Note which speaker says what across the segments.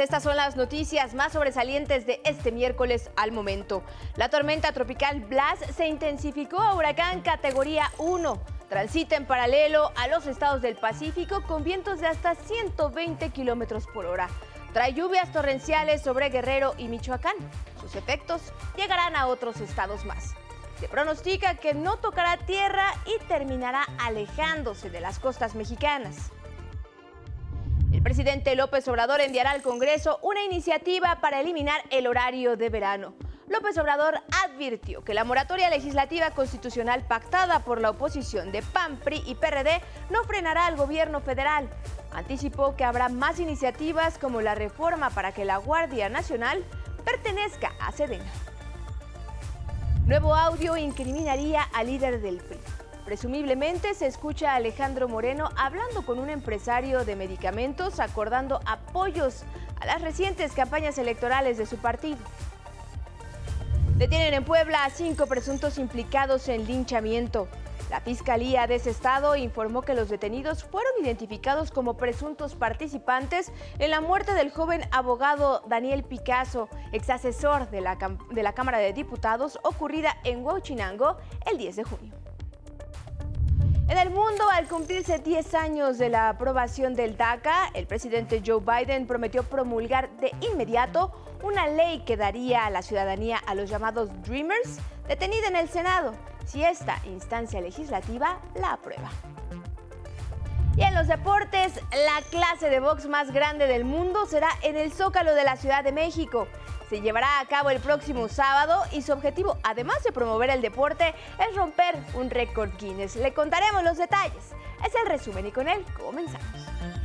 Speaker 1: estas son las noticias más sobresalientes de este miércoles al momento. La tormenta tropical Blas se intensificó a huracán categoría 1. Transita en paralelo a los estados del Pacífico con vientos de hasta 120 kilómetros por hora. Trae lluvias torrenciales sobre Guerrero y Michoacán. Sus efectos llegarán a otros estados más. Se pronostica que no tocará tierra y terminará alejándose de las costas mexicanas. El presidente López Obrador enviará al Congreso una iniciativa para eliminar el horario de verano. López Obrador advirtió que la moratoria legislativa constitucional pactada por la oposición de PAN, PRI y PRD no frenará al gobierno federal. Anticipó que habrá más iniciativas como la reforma para que la Guardia Nacional pertenezca a Sedena. Nuevo audio incriminaría al líder del PRI. Presumiblemente se escucha a Alejandro Moreno hablando con un empresario de medicamentos acordando apoyos a las recientes campañas electorales de su partido. Detienen en Puebla a cinco presuntos implicados en linchamiento. La Fiscalía de ese estado informó que los detenidos fueron identificados como presuntos participantes en la muerte del joven abogado Daniel Picasso, ex asesor de la, de la Cámara de Diputados, ocurrida en Huachinango el 10 de junio. En el mundo, al cumplirse 10 años de la aprobación del DACA, el presidente Joe Biden prometió promulgar de inmediato una ley que daría a la ciudadanía a los llamados Dreamers detenida en el Senado si esta instancia legislativa la aprueba. Y en los deportes, la clase de box más grande del mundo será en el Zócalo de la Ciudad de México se llevará a cabo el próximo sábado y su objetivo, además de promover el deporte, es romper un récord Guinness. Le contaremos los detalles. Es el resumen y con él comenzamos.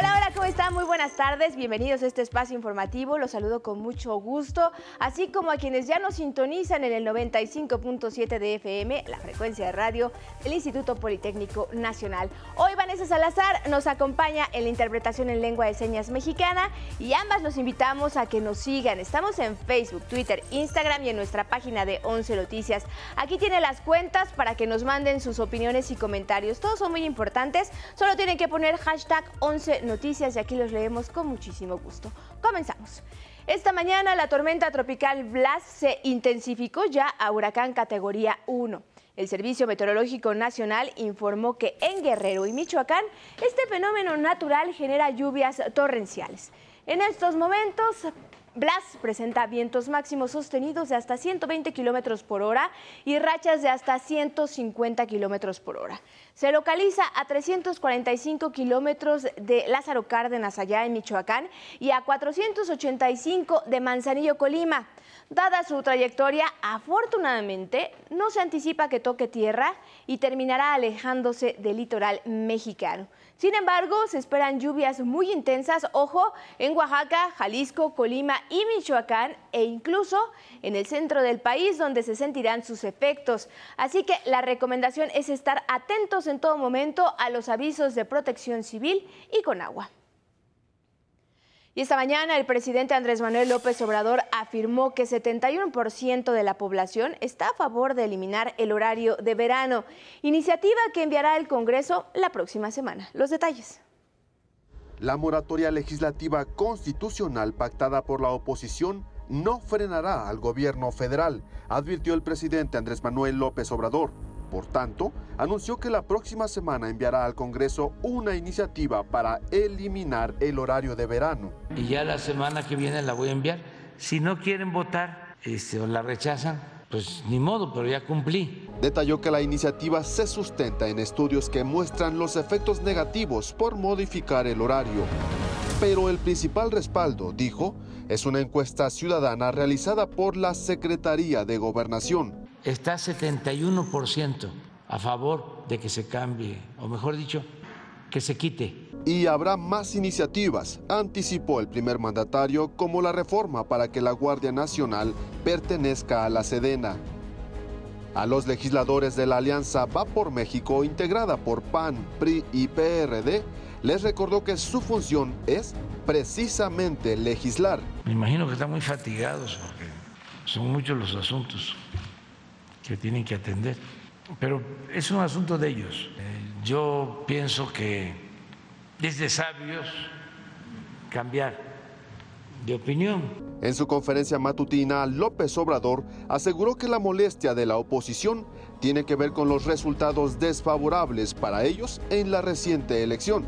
Speaker 1: Hola, hola, ¿cómo están? Muy buenas tardes. Bienvenidos a este espacio informativo. Los saludo con mucho gusto, así como a quienes ya nos sintonizan en el 95.7 de FM, la frecuencia de radio del Instituto Politécnico Nacional. Hoy Vanessa Salazar nos acompaña en la interpretación en lengua de señas mexicana y ambas los invitamos a que nos sigan. Estamos en Facebook, Twitter, Instagram y en nuestra página de 11 Noticias. Aquí tiene las cuentas para que nos manden sus opiniones y comentarios. Todos son muy importantes. Solo tienen que poner hashtag 11 noticias y aquí los leemos con muchísimo gusto. Comenzamos. Esta mañana la tormenta tropical Blas se intensificó ya a huracán categoría 1. El Servicio Meteorológico Nacional informó que en Guerrero y Michoacán este fenómeno natural genera lluvias torrenciales. En estos momentos Blas presenta vientos máximos sostenidos de hasta 120 kilómetros por hora y rachas de hasta 150 kilómetros por hora. Se localiza a 345 kilómetros de Lázaro Cárdenas, allá en Michoacán, y a 485 de Manzanillo, Colima. Dada su trayectoria, afortunadamente no se anticipa que toque tierra y terminará alejándose del litoral mexicano. Sin embargo, se esperan lluvias muy intensas, ojo, en Oaxaca, Jalisco, Colima y Michoacán e incluso en el centro del país donde se sentirán sus efectos. Así que la recomendación es estar atentos en todo momento a los avisos de protección civil y con agua. Y esta mañana el presidente Andrés Manuel López Obrador afirmó que 71% de la población está a favor de eliminar el horario de verano, iniciativa que enviará el Congreso la próxima semana. Los detalles.
Speaker 2: La moratoria legislativa constitucional pactada por la oposición no frenará al gobierno federal, advirtió el presidente Andrés Manuel López Obrador. Por tanto, anunció que la próxima semana enviará al Congreso una iniciativa para eliminar el horario de verano.
Speaker 3: Y ya la semana que viene la voy a enviar. Si no quieren votar este, o la rechazan, pues ni modo, pero ya cumplí.
Speaker 2: Detalló que la iniciativa se sustenta en estudios que muestran los efectos negativos por modificar el horario. Pero el principal respaldo, dijo, es una encuesta ciudadana realizada por la Secretaría de Gobernación
Speaker 3: está 71% a favor de que se cambie, o mejor dicho, que se quite.
Speaker 2: Y habrá más iniciativas, anticipó el primer mandatario, como la reforma para que la Guardia Nacional pertenezca a la Sedena. A los legisladores de la Alianza Va por México, integrada por PAN, PRI y PRD, les recordó que su función es precisamente legislar.
Speaker 3: Me imagino que están muy fatigados porque son muchos los asuntos que tienen que atender. Pero es un asunto de ellos. Eh, yo pienso que es de sabios cambiar de opinión.
Speaker 2: En su conferencia matutina, López Obrador aseguró que la molestia de la oposición tiene que ver con los resultados desfavorables para ellos en la reciente elección.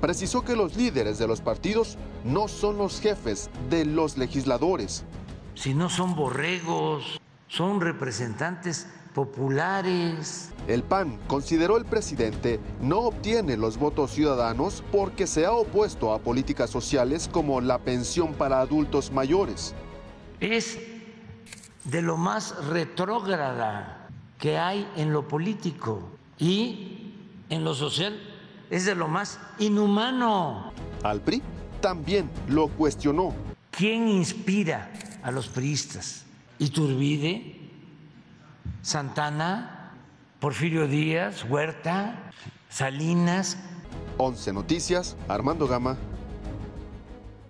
Speaker 2: Precisó que los líderes de los partidos no son los jefes de los legisladores.
Speaker 3: Si no son borregos, son representantes populares.
Speaker 2: El PAN consideró el presidente no obtiene los votos ciudadanos porque se ha opuesto a políticas sociales como la pensión para adultos mayores.
Speaker 3: Es de lo más retrógrada que hay en lo político y en lo social es de lo más inhumano.
Speaker 2: Al PRI también lo cuestionó.
Speaker 3: ¿Quién inspira a los priistas? ¿Iturbide? Santana, Porfirio Díaz, Huerta, Salinas.
Speaker 2: 11 Noticias, Armando Gama.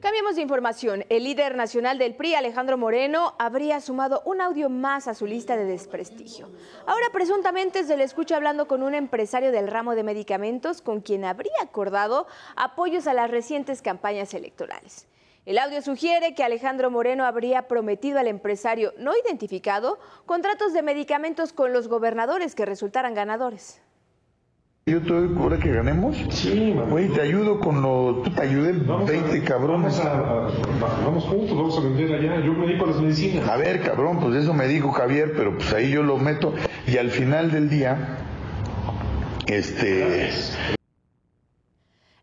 Speaker 1: Cambiemos de información. El líder nacional del PRI, Alejandro Moreno, habría sumado un audio más a su lista de desprestigio. Ahora presuntamente se le escucha hablando con un empresario del ramo de medicamentos con quien habría acordado apoyos a las recientes campañas electorales. El audio sugiere que Alejandro Moreno habría prometido al empresario no identificado contratos de medicamentos con los gobernadores que resultaran ganadores.
Speaker 4: Yo te doy ahora que ganemos.
Speaker 5: Sí,
Speaker 4: Güey, te ayudo con lo. Tú te ayudé 20 cabrones.
Speaker 5: Vamos, a, vamos juntos, vamos a vender allá. Yo me dedico a las medicinas.
Speaker 4: A ver, cabrón, pues eso me dijo Javier, pero pues ahí yo lo meto. Y al final del día, este.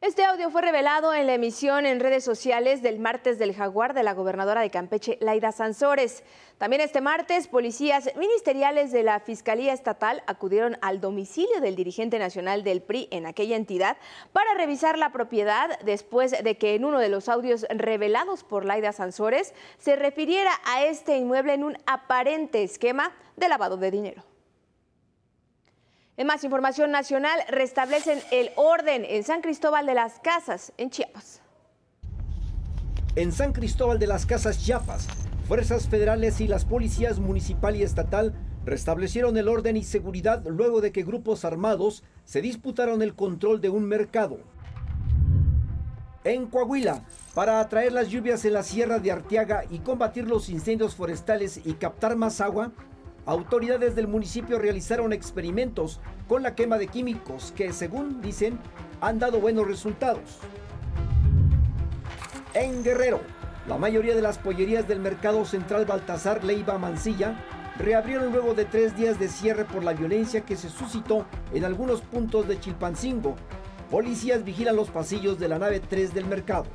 Speaker 1: Este audio fue revelado en la emisión en redes sociales del martes del jaguar de la gobernadora de Campeche, Laida Sansores. También este martes, policías ministeriales de la Fiscalía Estatal acudieron al domicilio del dirigente nacional del PRI en aquella entidad para revisar la propiedad después de que en uno de los audios revelados por Laida Sansores se refiriera a este inmueble en un aparente esquema de lavado de dinero. En más información nacional, restablecen el orden en San Cristóbal de las Casas, en Chiapas.
Speaker 6: En San Cristóbal de las Casas, Chiapas, fuerzas federales y las policías municipal y estatal restablecieron el orden y seguridad luego de que grupos armados se disputaron el control de un mercado. En Coahuila, para atraer las lluvias en la Sierra de Arteaga y combatir los incendios forestales y captar más agua, autoridades del municipio realizaron experimentos con la quema de químicos que, según dicen, han dado buenos resultados. En Guerrero, la mayoría de las pollerías del mercado central Baltasar Leiva Mancilla reabrieron luego de tres días de cierre por la violencia que se suscitó en algunos puntos de Chilpancingo. Policías vigilan los pasillos de la nave 3 del mercado.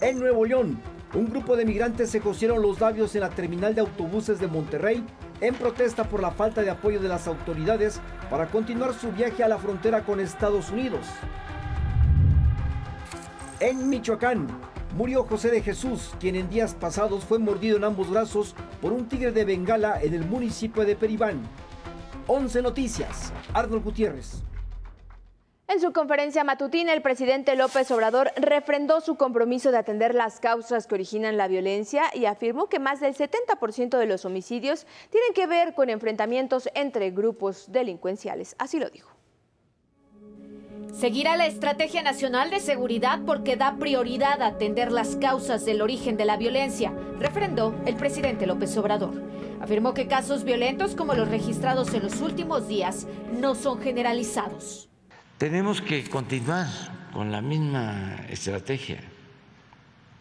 Speaker 6: En Nuevo León, un grupo de migrantes se cosieron los labios en la terminal de autobuses de Monterrey en protesta por la falta de apoyo de las autoridades para continuar su viaje a la frontera con Estados Unidos. En Michoacán, murió José de Jesús, quien en días pasados fue mordido en ambos brazos por un tigre de Bengala en el municipio de Peribán. 11 Noticias, Arnold Gutiérrez.
Speaker 1: En su conferencia matutina, el presidente López Obrador refrendó su compromiso de atender las causas que originan la violencia y afirmó que más del 70% de los homicidios tienen que ver con enfrentamientos entre grupos delincuenciales. Así lo dijo.
Speaker 7: Seguirá la Estrategia Nacional de Seguridad porque da prioridad a atender las causas del origen de la violencia, refrendó el presidente López Obrador. Afirmó que casos violentos como los registrados en los últimos días no son generalizados.
Speaker 3: Tenemos que continuar con la misma estrategia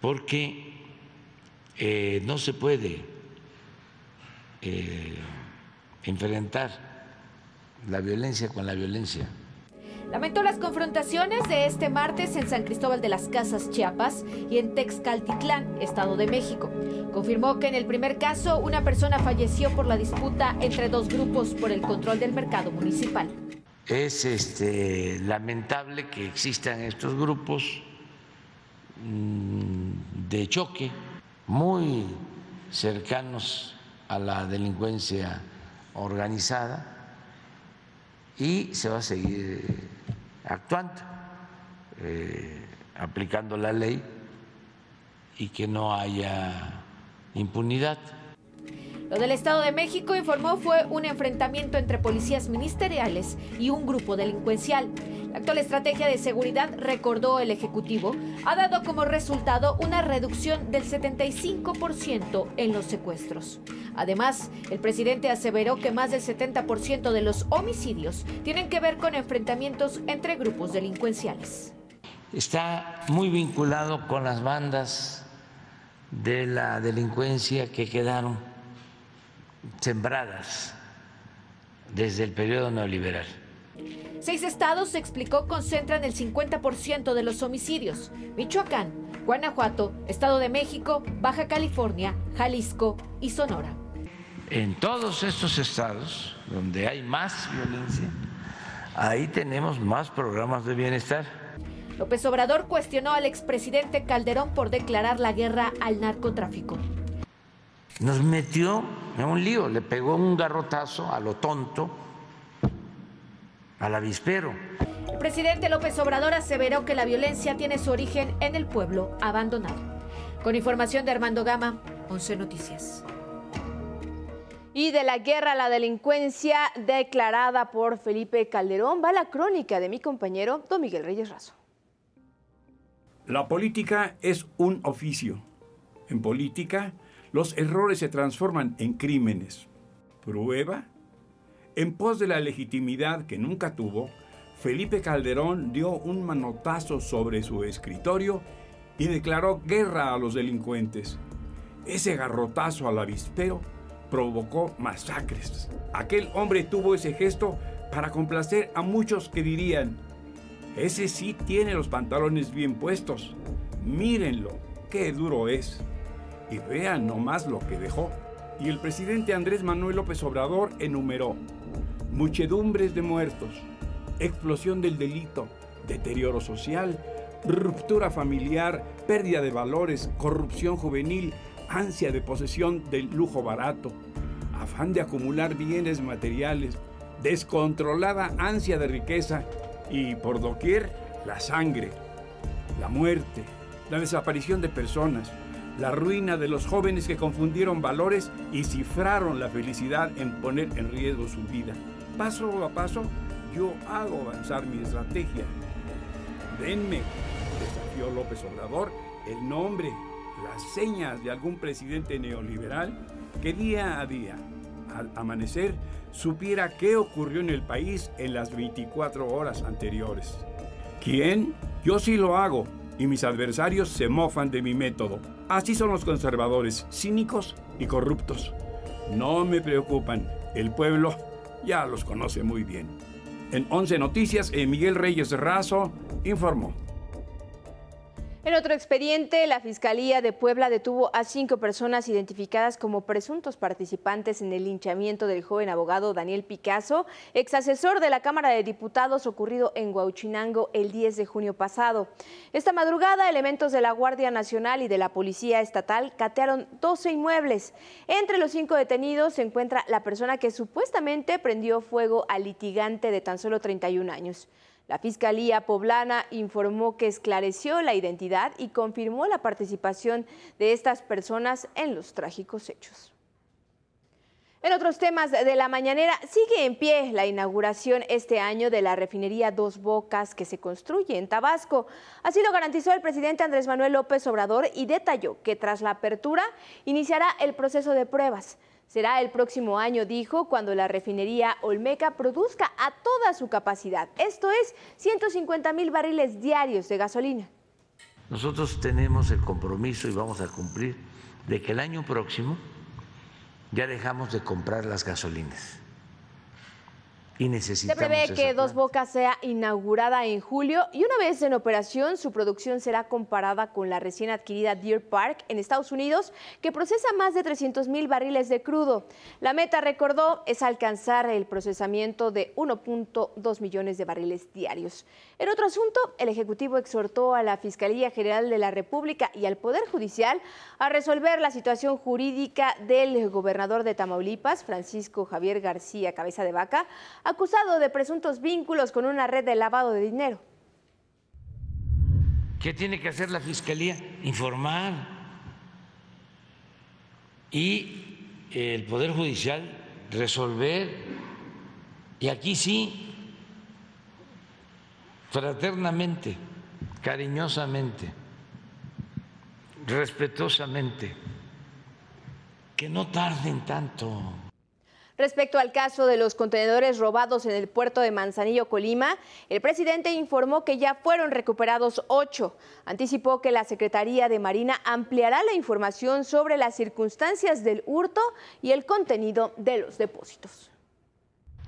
Speaker 3: porque eh, no se puede eh, enfrentar la violencia con la violencia.
Speaker 7: Lamentó las confrontaciones de este martes en San Cristóbal de las Casas, Chiapas, y en Texcaltitlán, Estado de México. Confirmó que en el primer caso una persona falleció por la disputa entre dos grupos por el control del mercado municipal.
Speaker 3: Es este, lamentable que existan estos grupos mm, de choque muy cercanos a la delincuencia organizada y se va a seguir actuando, eh, aplicando la ley y que no haya impunidad.
Speaker 7: Lo del Estado de México informó fue un enfrentamiento entre policías ministeriales y un grupo delincuencial. La actual estrategia de seguridad, recordó el Ejecutivo, ha dado como resultado una reducción del 75% en los secuestros. Además, el presidente aseveró que más del 70% de los homicidios tienen que ver con enfrentamientos entre grupos delincuenciales.
Speaker 3: Está muy vinculado con las bandas de la delincuencia que quedaron sembradas desde el periodo neoliberal.
Speaker 7: Seis estados, se explicó, concentran el 50% de los homicidios. Michoacán, Guanajuato, Estado de México, Baja California, Jalisco y Sonora.
Speaker 3: En todos estos estados donde hay más violencia, ahí tenemos más programas de bienestar.
Speaker 7: López Obrador cuestionó al expresidente Calderón por declarar la guerra al narcotráfico.
Speaker 3: Nos metió en un lío, le pegó un garrotazo a lo tonto al avispero.
Speaker 7: El presidente López Obrador aseveró que la violencia tiene su origen en el pueblo abandonado. Con información de Armando Gama, 11 Noticias.
Speaker 1: Y de la guerra a la delincuencia declarada por Felipe Calderón va la crónica de mi compañero Don Miguel Reyes Razo.
Speaker 8: La política es un oficio. En política, los errores se transforman en crímenes. Prueba en pos de la legitimidad que nunca tuvo, Felipe Calderón dio un manotazo sobre su escritorio y declaró guerra a los delincuentes. Ese garrotazo al avispero provocó masacres. Aquel hombre tuvo ese gesto para complacer a muchos que dirían, ese sí tiene los pantalones bien puestos. Mírenlo, qué duro es. Y vean nomás lo que dejó. Y el presidente Andrés Manuel López Obrador enumeró muchedumbres de muertos, explosión del delito, deterioro social, ruptura familiar, pérdida de valores, corrupción juvenil, ansia de posesión del lujo barato, afán de acumular bienes materiales, descontrolada ansia de riqueza y por doquier la sangre, la muerte, la desaparición de personas, la ruina de los jóvenes que confundieron valores y cifraron la felicidad en poner en riesgo su vida. Paso a paso, yo hago avanzar mi estrategia. Denme, desafió López Obrador, el nombre, las señas de algún presidente neoliberal que día a día, al amanecer, supiera qué ocurrió en el país en las 24 horas anteriores. ¿Quién? Yo sí lo hago y mis adversarios se mofan de mi método. Así son los conservadores, cínicos y corruptos. No me preocupan, el pueblo ya los conoce muy bien. En 11 Noticias, eh, Miguel Reyes Razo informó.
Speaker 1: En otro expediente, la Fiscalía de Puebla detuvo a cinco personas identificadas como presuntos participantes en el linchamiento del joven abogado Daniel Picasso, ex asesor de la Cámara de Diputados ocurrido en Huauchinango el 10 de junio pasado. Esta madrugada, elementos de la Guardia Nacional y de la Policía Estatal catearon 12 inmuebles. Entre los cinco detenidos se encuentra la persona que supuestamente prendió fuego al litigante de tan solo 31 años. La Fiscalía Poblana informó que esclareció la identidad y confirmó la participación de estas personas en los trágicos hechos. En otros temas de la mañanera, sigue en pie la inauguración este año de la refinería Dos Bocas que se construye en Tabasco. Así lo garantizó el presidente Andrés Manuel López Obrador y detalló que tras la apertura iniciará el proceso de pruebas. Será el próximo año, dijo, cuando la refinería Olmeca produzca a toda su capacidad. Esto es 150 mil barriles diarios de gasolina.
Speaker 3: Nosotros tenemos el compromiso y vamos a cumplir de que el año próximo ya dejamos de comprar las gasolinas
Speaker 1: se prevé que Dos Bocas sea inaugurada en julio y una vez en operación su producción será comparada con la recién adquirida Deer Park en Estados Unidos que procesa más de 300 mil barriles de crudo. La meta, recordó, es alcanzar el procesamiento de 1.2 millones de barriles diarios. En otro asunto, el Ejecutivo exhortó a la Fiscalía General de la República y al Poder Judicial a resolver la situación jurídica del gobernador de Tamaulipas, Francisco Javier García Cabeza de Vaca, acusado de presuntos vínculos con una red de lavado de dinero.
Speaker 3: ¿Qué tiene que hacer la Fiscalía? Informar. Y el Poder Judicial resolver. Y aquí sí fraternamente, cariñosamente, respetuosamente, que no tarden tanto.
Speaker 1: Respecto al caso de los contenedores robados en el puerto de Manzanillo, Colima, el presidente informó que ya fueron recuperados ocho. Anticipó que la Secretaría de Marina ampliará la información sobre las circunstancias del hurto y el contenido de los depósitos.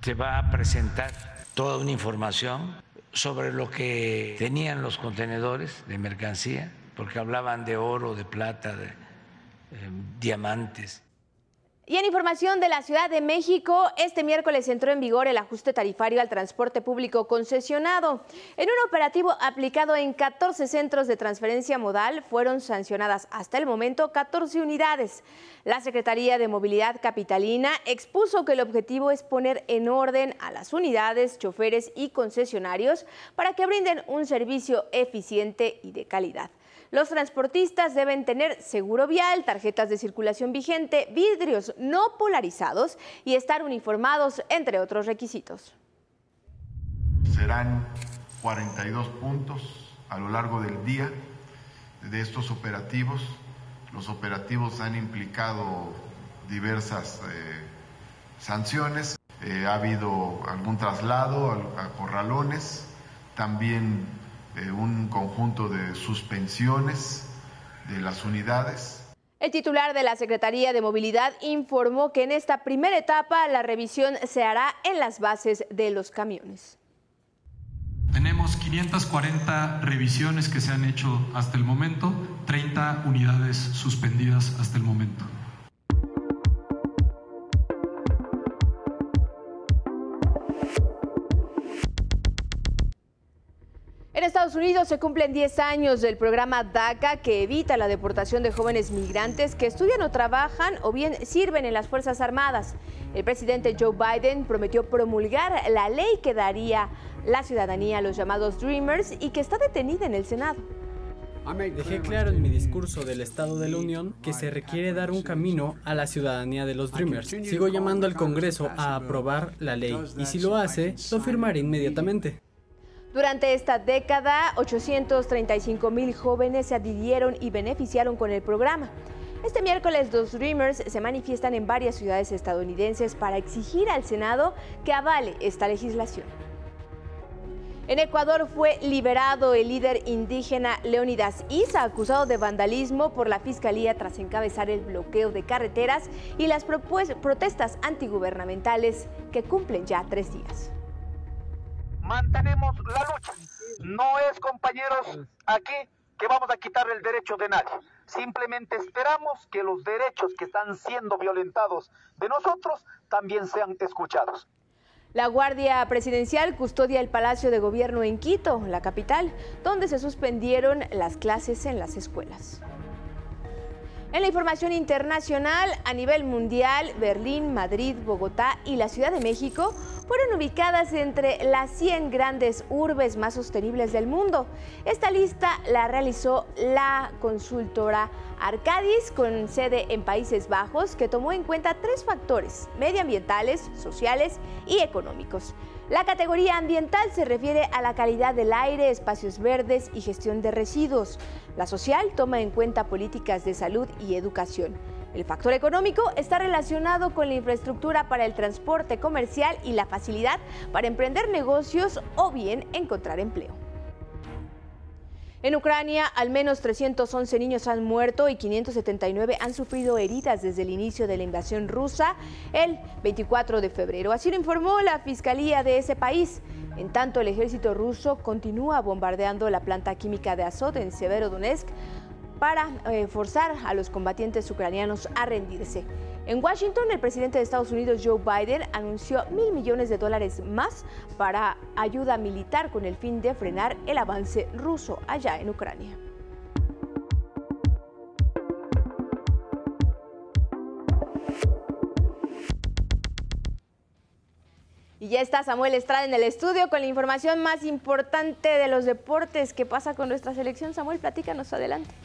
Speaker 3: Se va a presentar toda una información sobre lo que tenían los contenedores de mercancía, porque hablaban de oro, de plata, de eh, diamantes.
Speaker 1: Y en información de la Ciudad de México, este miércoles entró en vigor el ajuste tarifario al transporte público concesionado. En un operativo aplicado en 14 centros de transferencia modal, fueron sancionadas hasta el momento 14 unidades. La Secretaría de Movilidad Capitalina expuso que el objetivo es poner en orden a las unidades, choferes y concesionarios para que brinden un servicio eficiente y de calidad. Los transportistas deben tener seguro vial, tarjetas de circulación vigente, vidrios no polarizados y estar uniformados, entre otros requisitos.
Speaker 9: Serán 42 puntos a lo largo del día de estos operativos. Los operativos han implicado diversas eh, sanciones. Eh, ha habido algún traslado a, a corralones, también eh, un conjunto de suspensiones de las unidades.
Speaker 1: El titular de la Secretaría de Movilidad informó que en esta primera etapa la revisión se hará en las bases de los camiones.
Speaker 10: Tenemos 540 revisiones que se han hecho hasta el momento, 30 unidades suspendidas hasta el momento.
Speaker 1: Unidos se cumplen 10 años del programa DACA que evita la deportación de jóvenes migrantes que estudian o trabajan o bien sirven en las Fuerzas Armadas. El presidente Joe Biden prometió promulgar la ley que daría la ciudadanía a los llamados Dreamers y que está detenida en el Senado.
Speaker 11: Dejé claro en mi discurso del Estado de la Unión que se requiere dar un camino a la ciudadanía de los Dreamers. Sigo llamando al Congreso a aprobar la ley y si lo hace, lo firmaré inmediatamente.
Speaker 1: Durante esta década, 835 mil jóvenes se adhirieron y beneficiaron con el programa. Este miércoles los Dreamers se manifiestan en varias ciudades estadounidenses para exigir al Senado que avale esta legislación. En Ecuador fue liberado el líder indígena Leonidas Isa, acusado de vandalismo por la Fiscalía tras encabezar el bloqueo de carreteras y las protestas antigubernamentales que cumplen ya tres días
Speaker 12: mantenemos la lucha. No es, compañeros, aquí que vamos a quitar el derecho de nadie. Simplemente esperamos que los derechos que están siendo violentados de nosotros también sean escuchados.
Speaker 1: La Guardia Presidencial custodia el Palacio de Gobierno en Quito, la capital, donde se suspendieron las clases en las escuelas. En la información internacional, a nivel mundial, Berlín, Madrid, Bogotá y la Ciudad de México fueron ubicadas entre las 100 grandes urbes más sostenibles del mundo. Esta lista la realizó la consultora Arcadis con sede en Países Bajos que tomó en cuenta tres factores, medioambientales, sociales y económicos. La categoría ambiental se refiere a la calidad del aire, espacios verdes y gestión de residuos. La social toma en cuenta políticas de salud y educación. El factor económico está relacionado con la infraestructura para el transporte comercial y la facilidad para emprender negocios o bien encontrar empleo. En Ucrania, al menos 311 niños han muerto y 579 han sufrido heridas desde el inicio de la invasión rusa el 24 de febrero. Así lo informó la Fiscalía de ese país. En tanto, el ejército ruso continúa bombardeando la planta química de Azot en Severodonetsk para eh, forzar a los combatientes ucranianos a rendirse. En Washington, el presidente de Estados Unidos, Joe Biden, anunció mil millones de dólares más para ayuda militar con el fin de frenar el avance ruso allá en Ucrania. Y ya está Samuel Estrada en el estudio con la información más importante de los deportes. ¿Qué pasa con nuestra selección? Samuel, platícanos adelante.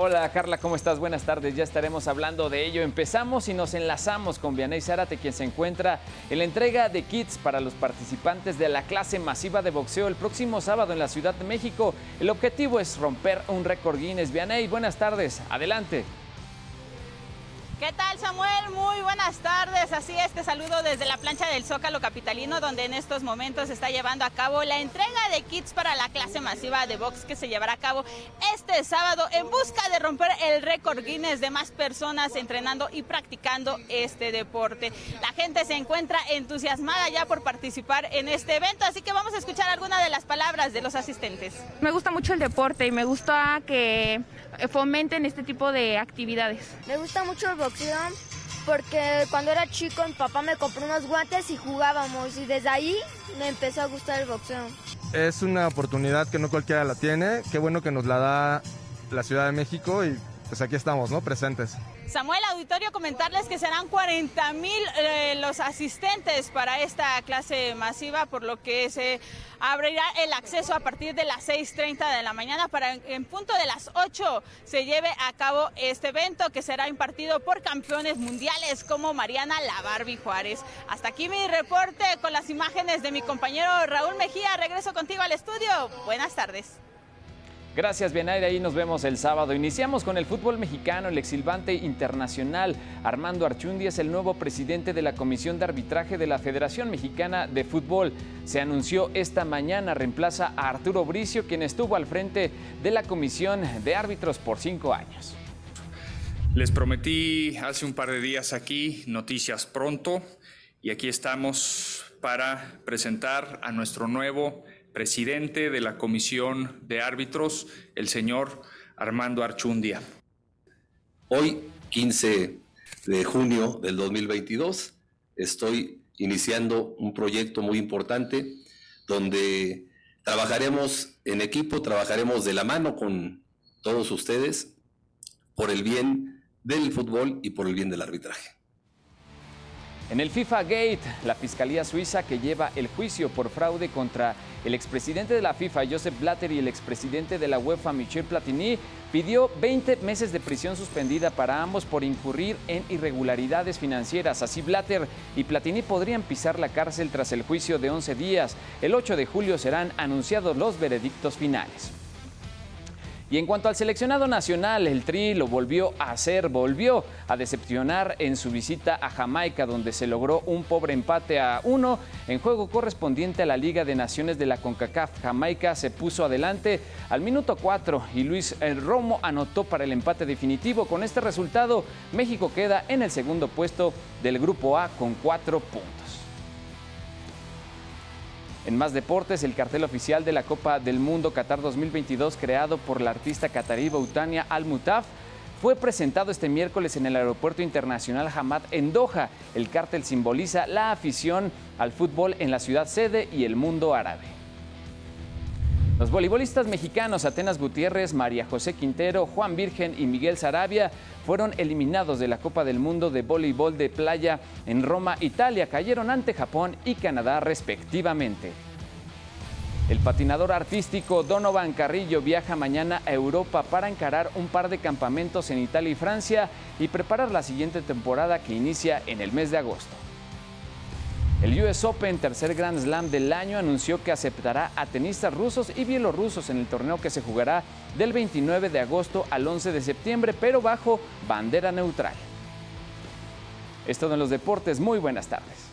Speaker 13: Hola Carla, ¿cómo estás? Buenas tardes, ya estaremos hablando de ello. Empezamos y nos enlazamos con Vianey Zárate, quien se encuentra en la entrega de kits para los participantes de la clase masiva de boxeo el próximo sábado en la Ciudad de México. El objetivo es romper un récord Guinness. Vianey, buenas tardes, adelante.
Speaker 14: ¿Qué tal Samuel? Muy buenas tardes. Así es, te saludo desde la plancha del Zócalo Capitalino, donde en estos momentos se está llevando a cabo la entrega de kits para la clase masiva de box que se llevará a cabo este sábado en busca de romper el récord Guinness de más personas entrenando y practicando este deporte. La gente se encuentra entusiasmada ya por participar en este evento, así que vamos a escuchar algunas de las palabras de los asistentes.
Speaker 15: Me gusta mucho el deporte y me gusta que fomenten este tipo de actividades.
Speaker 16: Me gusta mucho el boxeo porque cuando era chico mi papá me compró unos guantes y jugábamos y desde ahí me empezó a gustar el boxeo.
Speaker 17: Es una oportunidad que no cualquiera la tiene, qué bueno que nos la da la Ciudad de México y pues aquí estamos, ¿no? Presentes.
Speaker 14: Samuel Auditorio, comentarles que serán 40 mil eh, los asistentes para esta clase masiva, por lo que se abrirá el acceso a partir de las 6.30 de la mañana para en punto de las 8 se lleve a cabo este evento que será impartido por campeones mundiales como Mariana La Barbie Juárez. Hasta aquí mi reporte con las imágenes de mi compañero Raúl Mejía. Regreso contigo al estudio. Buenas tardes.
Speaker 13: Gracias, Bienaire. Ahí nos vemos el sábado. Iniciamos con el fútbol mexicano. El exilvante internacional Armando Archundi es el nuevo presidente de la Comisión de Arbitraje de la Federación Mexicana de Fútbol. Se anunció esta mañana, reemplaza a Arturo Bricio, quien estuvo al frente de la Comisión de Árbitros por cinco años.
Speaker 18: Les prometí hace un par de días aquí noticias pronto y aquí estamos para presentar a nuestro nuevo presidente de la Comisión de Árbitros, el señor Armando Archundia.
Speaker 19: Hoy, 15 de junio del 2022, estoy iniciando un proyecto muy importante donde trabajaremos en equipo, trabajaremos de la mano con todos ustedes por el bien del fútbol y por el bien del arbitraje.
Speaker 13: En el FIFA Gate, la Fiscalía Suiza que lleva el juicio por fraude contra el expresidente de la FIFA, Joseph Blatter, y el expresidente de la UEFA, Michel Platini, pidió 20 meses de prisión suspendida para ambos por incurrir en irregularidades financieras. Así Blatter y Platini podrían pisar la cárcel tras el juicio de 11 días. El 8 de julio serán anunciados los veredictos finales. Y en cuanto al seleccionado nacional, el Tri lo volvió a hacer, volvió a decepcionar en su visita a Jamaica, donde se logró un pobre empate a uno en juego correspondiente a la Liga de Naciones de la CONCACAF. Jamaica se puso adelante al minuto 4 y Luis eh, Romo anotó para el empate definitivo. Con este resultado, México queda en el segundo puesto del Grupo A con cuatro puntos. En más deportes, el cartel oficial de la Copa del Mundo Qatar 2022, creado por la artista catarí Boutania Al-Mutaf, fue presentado este miércoles en el Aeropuerto Internacional Hamad en Doha. El cartel simboliza la afición al fútbol en la ciudad sede y el mundo árabe. Los voleibolistas mexicanos Atenas Gutiérrez, María José Quintero, Juan Virgen y Miguel Sarabia fueron eliminados de la Copa del Mundo de Voleibol de Playa en Roma, Italia. Cayeron ante Japón y Canadá respectivamente. El patinador artístico Donovan Carrillo viaja mañana a Europa para encarar un par de campamentos en Italia y Francia y preparar la siguiente temporada que inicia en el mes de agosto. El US Open, tercer Grand Slam del año, anunció que aceptará a tenistas rusos y bielorrusos en el torneo que se jugará del 29 de agosto al 11 de septiembre, pero bajo bandera neutral. Esto en los deportes. Muy buenas tardes.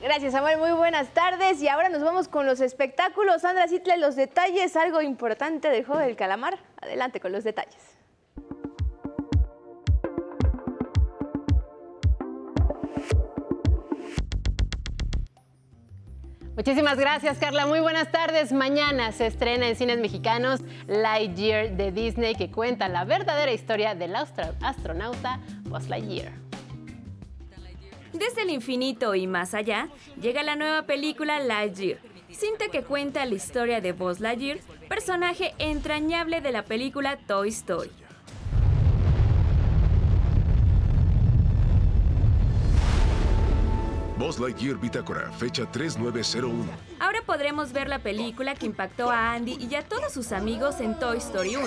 Speaker 1: Gracias, Samuel. Muy buenas tardes. Y ahora nos vamos con los espectáculos. Sandra Citle, los detalles, algo importante del juego calamar. Adelante con los detalles.
Speaker 20: Muchísimas gracias, Carla. Muy buenas tardes. Mañana se estrena en cines mexicanos Lightyear de Disney, que cuenta la verdadera historia del astronauta Buzz Lightyear.
Speaker 21: Desde el infinito y más allá, llega la nueva película Lightyear, cinta que cuenta la historia de Buzz Lightyear, personaje entrañable de la película Toy Story.
Speaker 22: Buzz Lightyear Bitácora, fecha 3901.
Speaker 21: Ahora podremos ver la película que impactó a Andy y a todos sus amigos en Toy Story 1.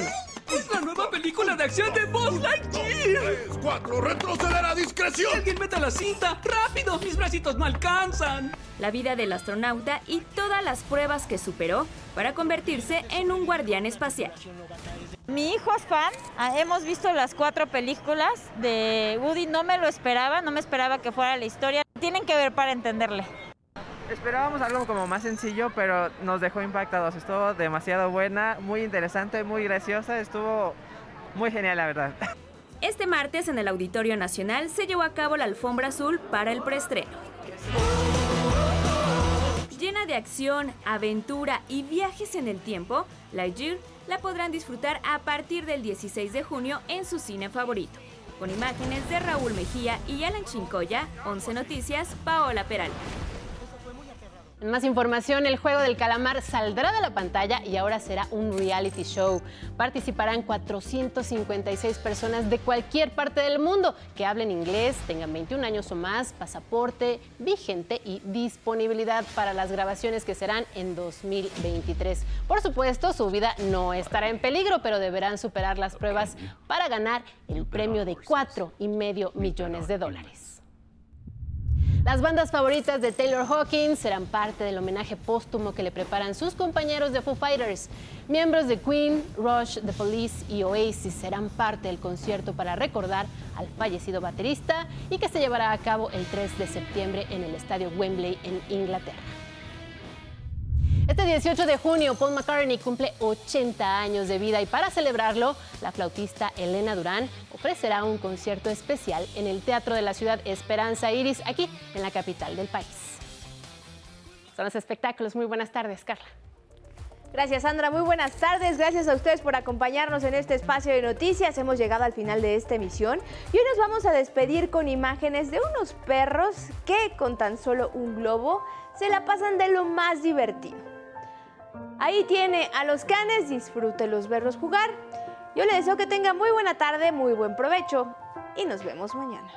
Speaker 23: ¡Es la nueva película de acción de Buzz Lightyear!
Speaker 22: ¡Tres, cuatro, retroceder a discreción!
Speaker 23: ¡Alguien meta la cinta! ¡Rápido! ¡Mis bracitos no alcanzan!
Speaker 21: La vida del astronauta y todas las pruebas que superó para convertirse en un guardián espacial.
Speaker 24: Mi hijo es fan, ah, hemos visto las cuatro películas de Woody, no me lo esperaba, no me esperaba que fuera la historia. Tienen que ver para entenderle.
Speaker 25: Esperábamos algo como más sencillo, pero nos dejó impactados. Estuvo demasiado buena, muy interesante, muy graciosa, estuvo muy genial la verdad.
Speaker 21: Este martes en el Auditorio Nacional se llevó a cabo la alfombra azul para el preestreno. Llena de acción, aventura y viajes en el tiempo, Lightyear la podrán disfrutar a partir del 16 de junio en su cine favorito. Con imágenes de Raúl Mejía y Alan Chincoya, 11 Noticias, Paola Peralta.
Speaker 20: En más información, el juego del calamar saldrá de la pantalla y ahora será un reality show. Participarán 456 personas de cualquier parte del mundo que hablen inglés, tengan 21 años o más, pasaporte vigente y disponibilidad para las grabaciones que serán en 2023. Por supuesto, su vida no estará en peligro, pero deberán superar las pruebas para ganar el premio de 4,5 millones de dólares. Las bandas favoritas de Taylor Hawkins serán parte del homenaje póstumo que le preparan sus compañeros de Foo Fighters. Miembros de Queen, Rush, The Police y Oasis serán parte del concierto para recordar al fallecido baterista y que se llevará a cabo el 3 de septiembre en el estadio Wembley en Inglaterra. Este 18 de junio, Paul McCartney cumple 80 años de vida y para celebrarlo, la flautista Elena Durán ofrecerá un concierto especial en el Teatro de la Ciudad Esperanza Iris, aquí en la capital del país. Son los espectáculos. Muy buenas tardes, Carla.
Speaker 1: Gracias, Sandra. Muy buenas tardes. Gracias a ustedes por acompañarnos en este espacio de noticias. Hemos llegado al final de esta emisión y hoy nos vamos a despedir con imágenes de unos perros que con tan solo un globo se la pasan de lo más divertido. Ahí tiene a los canes, disfrútelos verlos jugar. Yo le deseo que tenga muy buena tarde, muy buen provecho y nos vemos mañana.